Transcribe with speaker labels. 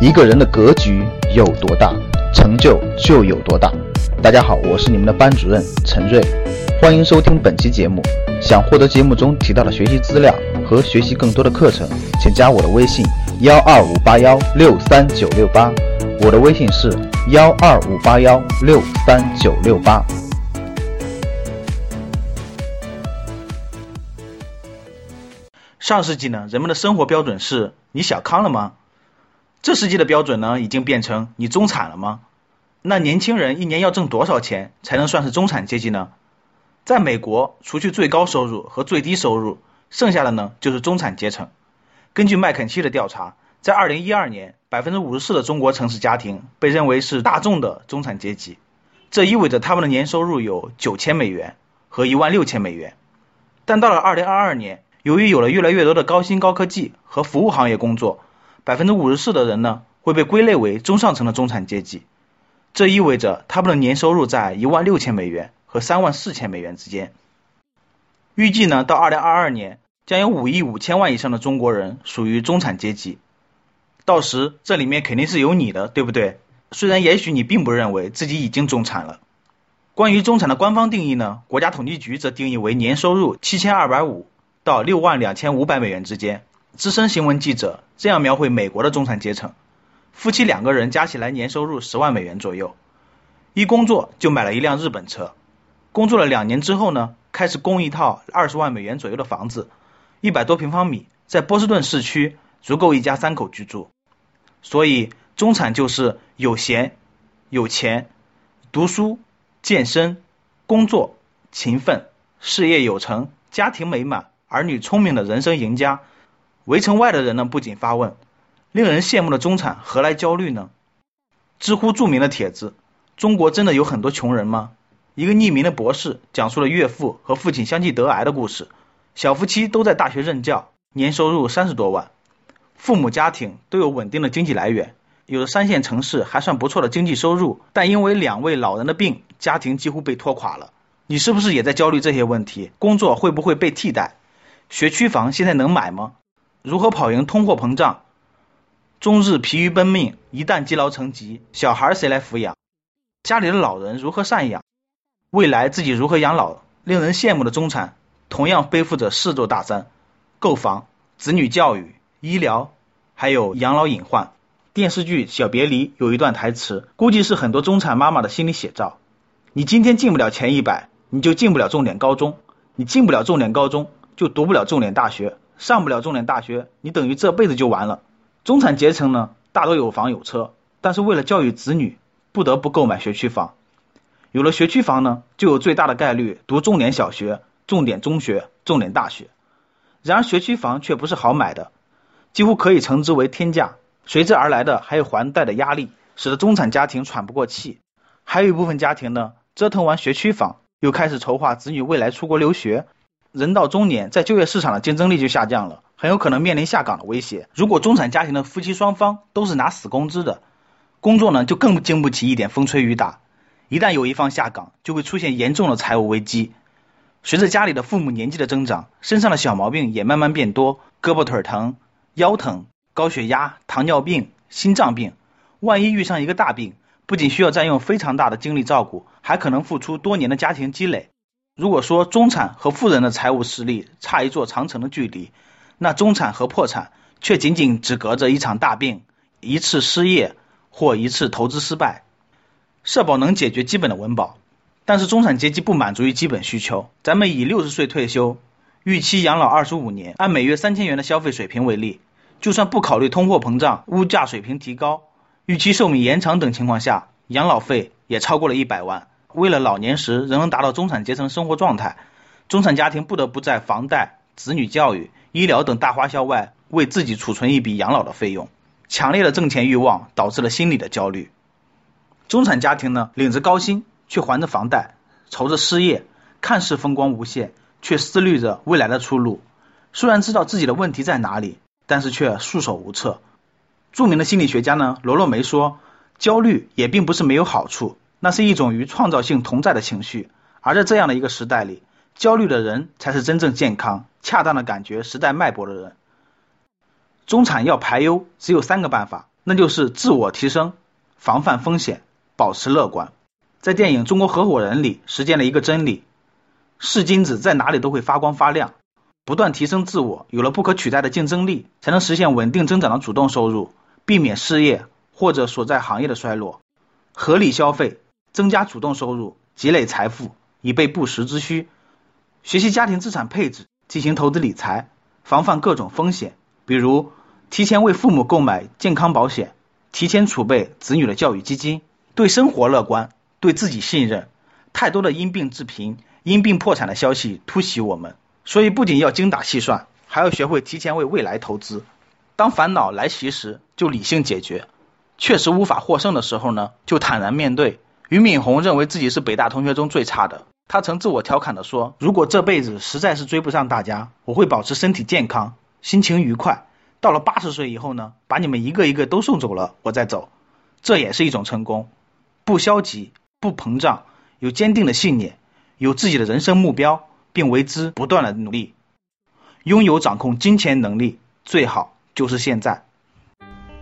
Speaker 1: 一个人的格局有多大，成就就有多大。大家好，我是你们的班主任陈瑞，欢迎收听本期节目。想获得节目中提到的学习资料和学习更多的课程，请加我的微信：幺二五八幺六三九六八。我的微信是幺二五八幺六三九六八。
Speaker 2: 上世纪呢，人们的生活标准是你小康了吗？这世纪的标准呢，已经变成你中产了吗？那年轻人一年要挣多少钱才能算是中产阶级呢？在美国，除去最高收入和最低收入，剩下的呢就是中产阶层。根据麦肯锡的调查，在二零一二年，百分之五十四的中国城市家庭被认为是大众的中产阶级，这意味着他们的年收入有九千美元和一万六千美元。但到了二零二二年，由于有了越来越多的高新高科技和服务行业工作，百分之五十四的人呢会被归类为中上层的中产阶级，这意味着他们的年收入在一万六千美元和三万四千美元之间。预计呢到二零二二年将有五亿五千万以上的中国人属于中产阶级，到时这里面肯定是有你的，对不对？虽然也许你并不认为自己已经中产了。关于中产的官方定义呢，国家统计局则定义为年收入七千二百五到六万两千五百美元之间。资深新闻记者这样描绘美国的中产阶层：夫妻两个人加起来年收入十万美元左右，一工作就买了一辆日本车，工作了两年之后呢，开始供一套二十万美元左右的房子，一百多平方米，在波士顿市区，足够一家三口居住。所以，中产就是有闲、有钱、读书、健身、工作、勤奋、事业有成、家庭美满、儿女聪明的人生赢家。围城外的人呢，不仅发问：令人羡慕的中产何来焦虑呢？知乎著名的帖子：中国真的有很多穷人吗？一个匿名的博士讲述了岳父和父亲相继得癌的故事。小夫妻都在大学任教，年收入三十多万，父母家庭都有稳定的经济来源，有的三线城市还算不错的经济收入，但因为两位老人的病，家庭几乎被拖垮了。你是不是也在焦虑这些问题？工作会不会被替代？学区房现在能买吗？如何跑赢通货膨胀？终日疲于奔命，一旦积劳成疾，小孩谁来抚养？家里的老人如何赡养？未来自己如何养老？令人羡慕的中产同样背负着四座大山：购房、子女教育、医疗，还有养老隐患。电视剧《小别离》有一段台词，估计是很多中产妈妈的心理写照：你今天进不了前一百，你就进不了重点高中；你进不了重点高中，就读不了重点大学。上不了重点大学，你等于这辈子就完了。中产阶层呢，大多有房有车，但是为了教育子女，不得不购买学区房。有了学区房呢，就有最大的概率读重点小学、重点中学、重点大学。然而学区房却不是好买的，几乎可以称之为天价。随之而来的还有还贷的压力，使得中产家庭喘不过气。还有一部分家庭呢，折腾完学区房，又开始筹划子女未来出国留学。人到中年，在就业市场的竞争力就下降了，很有可能面临下岗的威胁。如果中产家庭的夫妻双方都是拿死工资的，工作呢就更经不起一点风吹雨打。一旦有一方下岗，就会出现严重的财务危机。随着家里的父母年纪的增长，身上的小毛病也慢慢变多，胳膊腿疼、腰疼、高血压、糖尿病、心脏病。万一遇上一个大病，不仅需要占用非常大的精力照顾，还可能付出多年的家庭积累。如果说中产和富人的财务实力差一座长城的距离，那中产和破产却仅仅只隔着一场大病、一次失业或一次投资失败。社保能解决基本的温饱，但是中产阶级不满足于基本需求。咱们以六十岁退休，预期养老二十五年，按每月三千元的消费水平为例，就算不考虑通货膨胀、物价水平提高、预期寿命延长等情况下，养老费也超过了一百万。为了老年时仍能达到中产阶层生活状态，中产家庭不得不在房贷、子女教育、医疗等大花销外，为自己储存一笔养老的费用。强烈的挣钱欲望导致了心理的焦虑。中产家庭呢，领着高薪却还着房贷，愁着失业，看似风光无限，却思虑着未来的出路。虽然知道自己的问题在哪里，但是却束手无策。著名的心理学家呢，罗洛梅说，焦虑也并不是没有好处。那是一种与创造性同在的情绪，而在这样的一个时代里，焦虑的人才是真正健康、恰当的感觉时代脉搏的人。中产要排忧，只有三个办法：那就是自我提升，防范风险，保持乐观。在电影《中国合伙人》里，实践了一个真理：是金子在哪里都会发光发亮。不断提升自我，有了不可取代的竞争力，才能实现稳定增长的主动收入，避免失业或者所在行业的衰落。合理消费，增加主动收入，积累财富，以备不时之需。学习家庭资产配置，进行投资理财，防范各种风险，比如提前为父母购买健康保险，提前储备子女的教育基金。对生活乐观，对自己信任。太多的因病致贫、因病破产的消息突袭我们。所以不仅要精打细算，还要学会提前为未来投资。当烦恼来袭时，就理性解决；确实无法获胜的时候呢，就坦然面对。俞敏洪认为自己是北大同学中最差的，他曾自我调侃的说：“如果这辈子实在是追不上大家，我会保持身体健康，心情愉快。到了八十岁以后呢，把你们一个一个都送走了，我再走，这也是一种成功。不消极，不膨胀，有坚定的信念，有自己的人生目标。”并为之不断的努力，拥有掌控金钱能力，最好就是现在。